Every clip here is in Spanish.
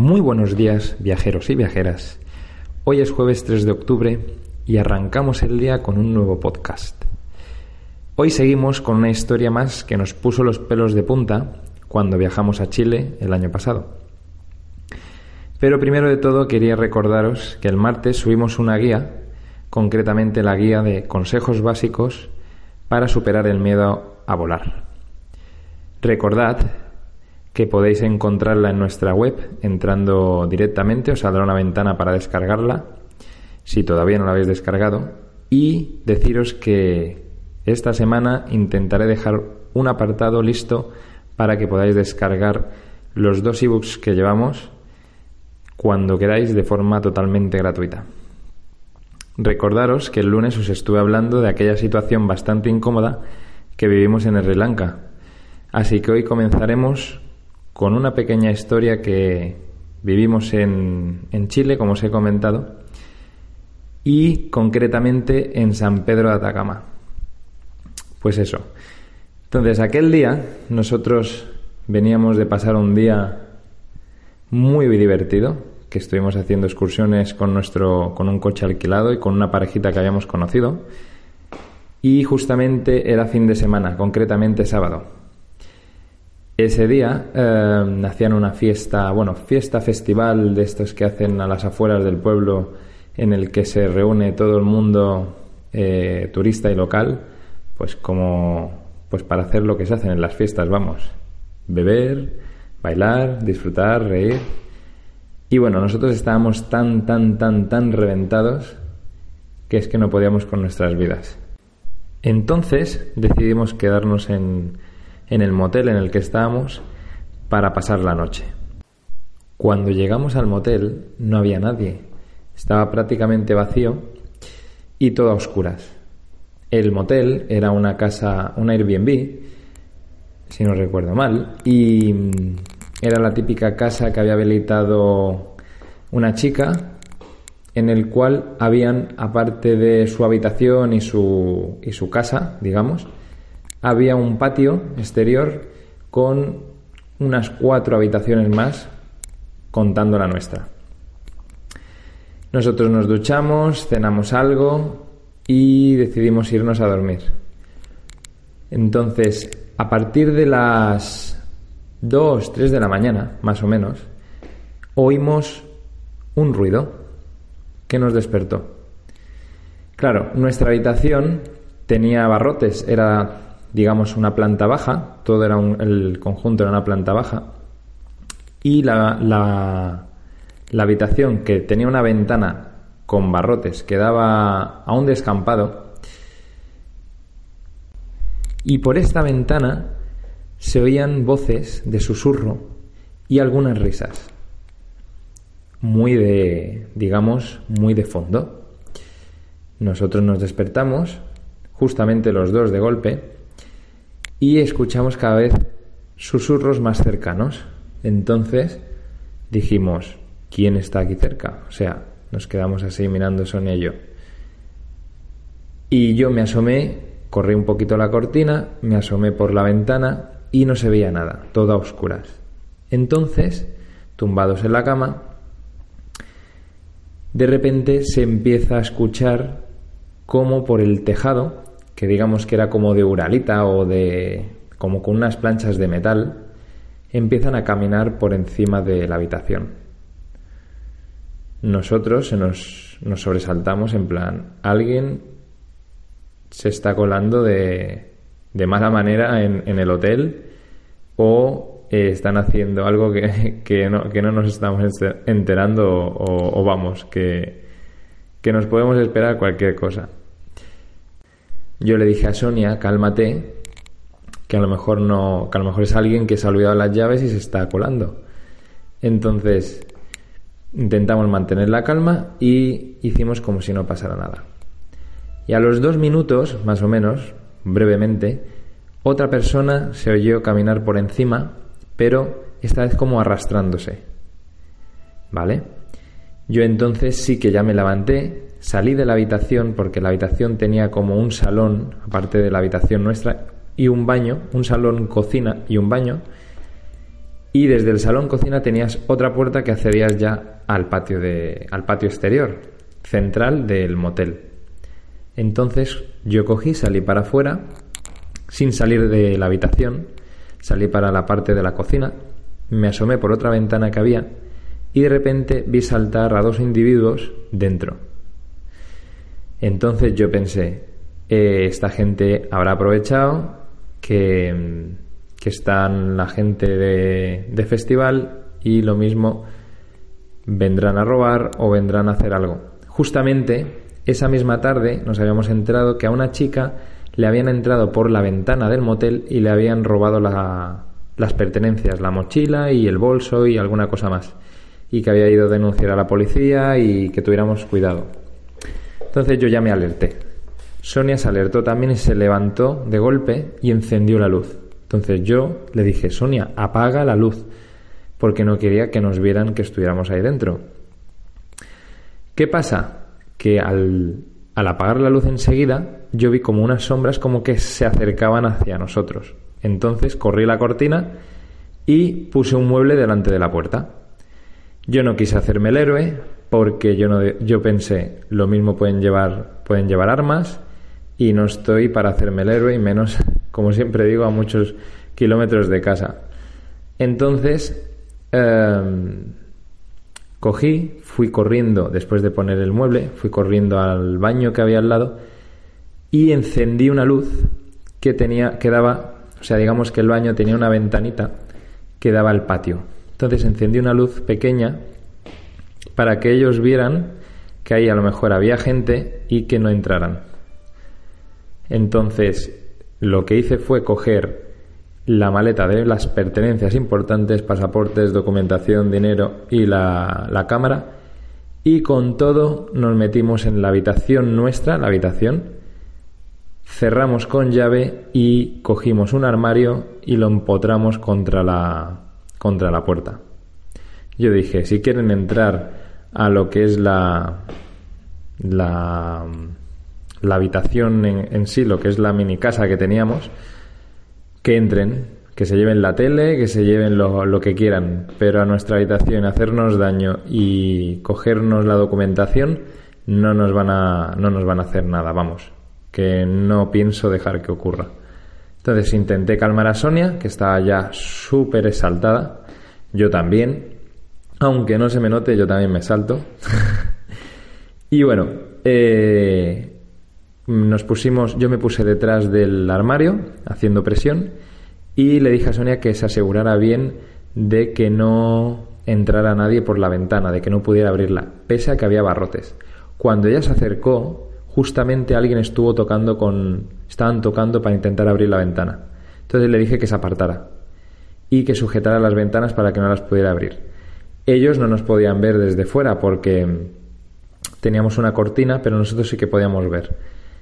Muy buenos días, viajeros y viajeras. Hoy es jueves 3 de octubre y arrancamos el día con un nuevo podcast. Hoy seguimos con una historia más que nos puso los pelos de punta cuando viajamos a Chile el año pasado. Pero primero de todo quería recordaros que el martes subimos una guía, concretamente la guía de consejos básicos para superar el miedo a volar. Recordad que podéis encontrarla en nuestra web entrando directamente, os saldrá una ventana para descargarla, si todavía no la habéis descargado, y deciros que esta semana intentaré dejar un apartado listo para que podáis descargar los dos ebooks que llevamos cuando queráis de forma totalmente gratuita. Recordaros que el lunes os estuve hablando de aquella situación bastante incómoda que vivimos en Sri Lanka. Así que hoy comenzaremos con una pequeña historia que vivimos en, en Chile, como os he comentado, y concretamente en San Pedro de Atacama. Pues eso. Entonces, aquel día nosotros veníamos de pasar un día muy divertido, que estuvimos haciendo excursiones con nuestro con un coche alquilado y con una parejita que habíamos conocido. Y justamente era fin de semana, concretamente sábado. Ese día eh, hacían una fiesta, bueno, fiesta festival de estos que hacen a las afueras del pueblo, en el que se reúne todo el mundo eh, turista y local, pues como, pues para hacer lo que se hacen en las fiestas, vamos, beber, bailar, disfrutar, reír. Y bueno, nosotros estábamos tan, tan, tan, tan reventados que es que no podíamos con nuestras vidas. Entonces decidimos quedarnos en, en el motel en el que estábamos para pasar la noche. Cuando llegamos al motel no había nadie, estaba prácticamente vacío y todo a oscuras. El motel era una casa, una Airbnb, si no recuerdo mal, y mm, era la típica casa que había habilitado una chica en el cual habían, aparte de su habitación y su, y su casa, digamos, había un patio exterior con unas cuatro habitaciones más contando la nuestra. Nosotros nos duchamos, cenamos algo y decidimos irnos a dormir. Entonces, a partir de las 2, 3 de la mañana, más o menos, oímos un ruido que nos despertó. Claro, nuestra habitación tenía barrotes, era digamos, una planta baja, todo era el conjunto era una planta baja, y la, la, la, habitación que tenía una ventana con barrotes que daba a un descampado, y por esta ventana se oían voces de susurro y algunas risas, muy de, digamos, muy de fondo. Nosotros nos despertamos, justamente los dos de golpe, y escuchamos cada vez susurros más cercanos. Entonces dijimos, ¿quién está aquí cerca? O sea, nos quedamos así mirando Sonia y yo. Y yo me asomé, corrí un poquito la cortina, me asomé por la ventana y no se veía nada, todo a oscuras. Entonces, tumbados en la cama, de repente se empieza a escuchar como por el tejado que digamos que era como de uralita o de como con unas planchas de metal, empiezan a caminar por encima de la habitación. Nosotros se nos, nos sobresaltamos en plan, alguien se está colando de, de mala manera en, el hotel o eh, están haciendo algo que, que, no, que, no, nos estamos enterando o, o vamos, que, que nos podemos esperar cualquier cosa. Yo le dije a Sonia, cálmate, que a lo mejor no, que a lo mejor es alguien que se ha olvidado las llaves y se está colando. Entonces, intentamos mantener la calma y hicimos como si no pasara nada. Y a los dos minutos, más o menos, brevemente, otra persona se oyó caminar por encima, pero esta vez como arrastrándose. ¿Vale? Yo entonces sí que ya me levanté, Salí de la habitación porque la habitación tenía como un salón, aparte de la habitación nuestra, y un baño, un salón, cocina y un baño. y desde el salón cocina tenías otra puerta que accedías ya al patio de al patio exterior central del motel. Entonces yo cogí, salí para afuera sin salir de la habitación, salí para la parte de la cocina, me asomé por otra ventana que había y de repente vi saltar a dos individuos dentro. Entonces yo pensé, eh, esta gente habrá aprovechado que, que están la gente de, de festival y lo mismo vendrán a robar o vendrán a hacer algo. Justamente esa misma tarde nos habíamos enterado que a una chica le habían entrado por la ventana del motel y le habían robado las pertenencias, la mochila y el bolso y alguna cosa más. Y que había ido a denunciar a la policía y que tuviéramos cuidado. Entonces yo ya me alerté. Sonia se alertó también y se levantó de golpe y encendió la luz. Entonces yo le dije, Sonia, apaga la luz, porque no quería que nos vieran que estuviéramos ahí dentro. ¿Qué pasa? Que al, al apagar la luz enseguida, yo vi como unas sombras como que se acercaban hacia nosotros. Entonces corrí la cortina y puse un mueble delante de la puerta. Yo no quise hacerme el héroe porque yo, no, yo pensé, lo mismo pueden llevar, pueden llevar armas y no estoy para hacerme el héroe y menos, como siempre digo, a muchos kilómetros de casa. Entonces, em, cogí, fui corriendo, después de poner el mueble, fui corriendo al baño que había al lado y encendí una luz que tenía que daba, o sea, digamos que el baño tenía una ventanita que daba al patio. Entonces encendí una luz pequeña para que ellos vieran que ahí a lo mejor había gente y que no entraran. Entonces, lo que hice fue coger la maleta de las pertenencias importantes, pasaportes, documentación, dinero y la, la cámara, y con todo nos metimos en la habitación nuestra, la habitación, cerramos con llave y cogimos un armario y lo empotramos contra la, contra la puerta. Yo dije, si quieren entrar a lo que es la, la, la habitación en, sí, lo que es la mini casa que teníamos, que entren, que se lleven la tele, que se lleven lo, lo, que quieran, pero a nuestra habitación hacernos daño y cogernos la documentación no nos van a, no nos van a hacer nada, vamos que no pienso dejar que ocurra. Entonces intenté calmar a Sonia, que estaba ya súper exaltada. Yo también. Aunque no se me note, yo también me salto. y bueno, eh, nos pusimos, yo me puse detrás del armario, haciendo presión, y le dije a Sonia que se asegurara bien de que no entrara nadie por la ventana, de que no pudiera abrirla, pese a que había barrotes. Cuando ella se acercó, justamente alguien estuvo tocando con... estaban tocando para intentar abrir la ventana. Entonces le dije que se apartara y que sujetara las ventanas para que no las pudiera abrir. Ellos no nos podían ver desde fuera porque teníamos una cortina, pero nosotros sí que podíamos ver.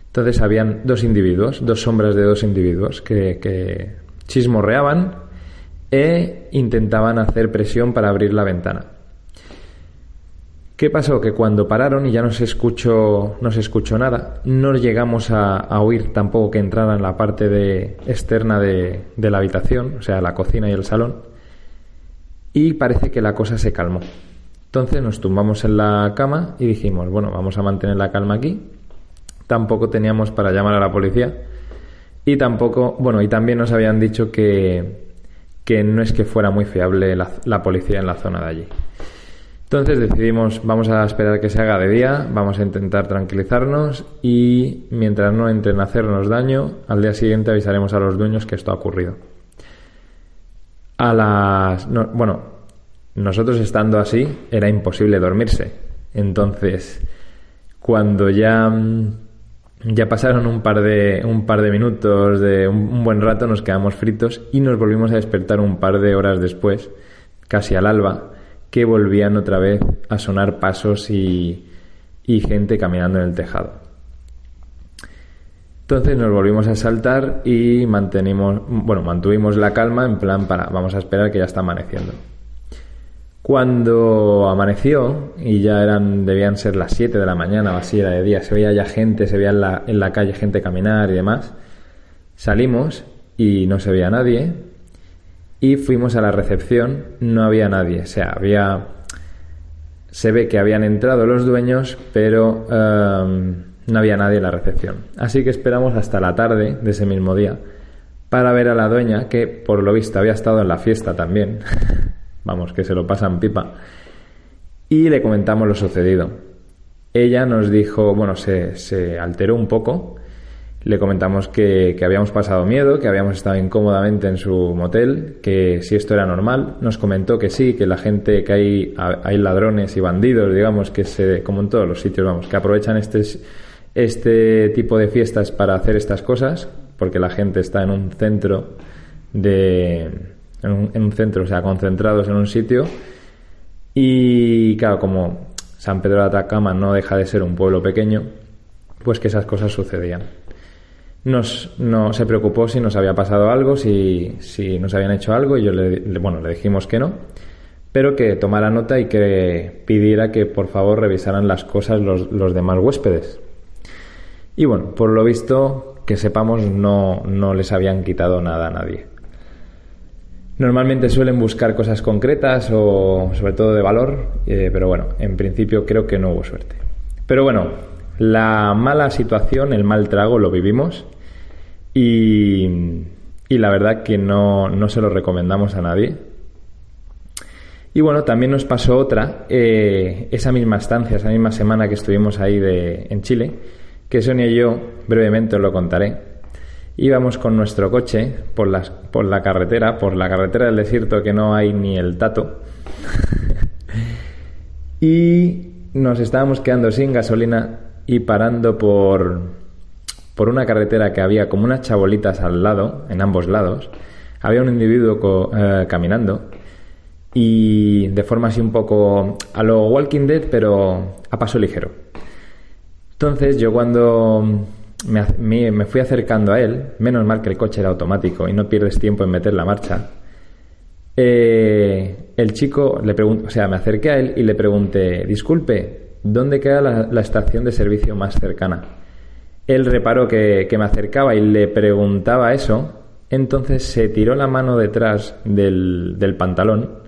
Entonces habían dos individuos, dos sombras de dos individuos que, chismorreaban e intentaban hacer presión para abrir la ventana. ¿Qué pasó? Que cuando pararon y ya no se escuchó, no se escuchó nada, no llegamos a, oír tampoco que entrara en la parte de, externa de, la habitación, o sea, la cocina y el salón, y parece que la cosa se calmó. Entonces nos tumbamos en la cama y dijimos, bueno, vamos a mantener la calma aquí. Tampoco teníamos para llamar a la policía y tampoco, bueno, y también nos habían dicho que, que no es que fuera muy fiable la, la policía en la zona de allí. Entonces decidimos, vamos a esperar que se haga de día, vamos a intentar tranquilizarnos y mientras no entren a hacernos daño, al día siguiente avisaremos a los dueños que esto ha ocurrido. A las. bueno, nosotros estando así era imposible dormirse. Entonces, cuando ya, ya pasaron un par de, un par de minutos, de un buen rato, nos quedamos fritos y nos volvimos a despertar un par de horas después, casi al alba que volvían otra vez a sonar pasos y, gente caminando en el tejado. Entonces nos volvimos a saltar y mantenimos, bueno, mantuvimos la calma en plan para, vamos a esperar que ya está amaneciendo. Cuando amaneció y ya eran, debían ser las 7 de la mañana o así era de día, se veía ya gente, se veía en la, calle gente caminar y demás, salimos y no se veía nadie y fuimos a la recepción, no había nadie, o sea, había... Se ve que habían entrado los dueños, pero em, no había nadie en la recepción. Así que esperamos hasta la tarde de ese mismo día para ver a la dueña, que por lo visto había estado en la fiesta también. Vamos, que se lo pasan pipa. Y le comentamos lo sucedido. Ella nos dijo, bueno, se, se alteró un poco le comentamos que, habíamos pasado miedo, que habíamos estado incómodamente en su motel, que si esto era normal. Nos comentó que sí, que la gente, que hay, hay ladrones y bandidos, digamos, que se, como en todos los sitios, vamos, que aprovechan este, este tipo de fiestas para hacer estas cosas, porque la gente está en un centro de. En un, en un centro, o sea, concentrados en un sitio. Y claro, como San Pedro de Atacama no deja de ser un pueblo pequeño, pues que esas cosas sucedían nos, no, se preocupó si nos había pasado algo, si, si nos habían hecho algo, y yo le, bueno, le dijimos que no, pero que tomara nota y que pidiera que por favor revisaran las cosas los, los demás huéspedes. Y bueno, por lo visto, que sepamos, no, no les habían quitado nada a nadie. Normalmente suelen buscar cosas concretas o sobre todo de valor, eh, pero bueno, en principio creo que no hubo suerte. Pero bueno, la mala situación, el mal trago lo vivimos y, y la verdad que no, no, se lo recomendamos a nadie. Y bueno, también nos pasó otra, eh, esa misma estancia, esa misma semana que estuvimos ahí de, en Chile, que Sonia y yo brevemente os lo contaré. Íbamos con nuestro coche por, las, por la carretera, por la carretera del desierto que no hay ni el tato. y nos estábamos quedando sin gasolina y parando por, por una carretera que había como unas chabolitas al lado, en ambos lados. Había un individuo eh, caminando y de forma así un poco a lo Walking Dead, pero a paso ligero. Entonces yo cuando me, me, fui acercando a él, menos mal que el coche era automático y no pierdes tiempo en meter la marcha, eh, el chico le preguntó, o sea, me acerqué a él y le pregunté, disculpe, dónde queda la, estación de servicio más cercana. Él reparó que, me acercaba y le preguntaba eso, entonces se tiró la mano detrás del, pantalón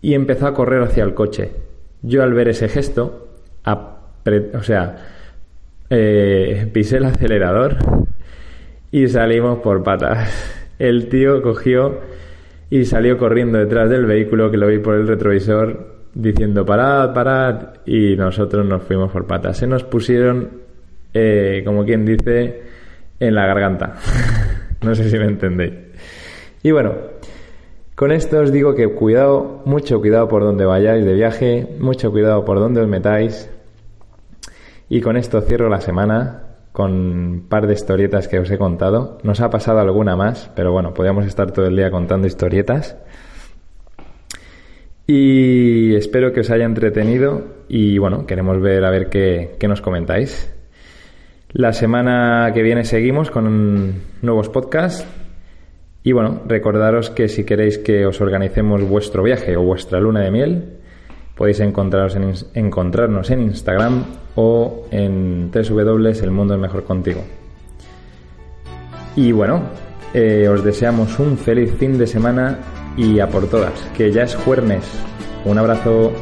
y empezó a correr hacia el coche. Yo al ver ese gesto, o sea, eh, pisé el acelerador y salimos por patas. El tío cogió y salió corriendo detrás del vehículo que lo vi por el retrovisor diciendo parad, parad y nosotros nos fuimos por patas. Se nos pusieron, eh, como quien dice, en la garganta. no sé si me entendéis. Y bueno, con esto os digo que cuidado, mucho cuidado por donde vayáis de viaje, mucho cuidado por donde os metáis. Y con esto cierro la semana con un par de historietas que os he contado. Nos ha pasado alguna más, pero bueno, podríamos estar todo el día contando historietas. Y espero que os haya entretenido y bueno, queremos ver a ver qué, nos comentáis. La semana que viene seguimos con nuevos podcasts. Y bueno, recordaros que si queréis que os organicemos vuestro viaje o vuestra luna de miel, podéis encontrarnos en Instagram o en www El Mundo es Mejor Contigo. Y bueno, eh, os deseamos un feliz fin de semana y a por todas, que ya es jueves. Un abrazo.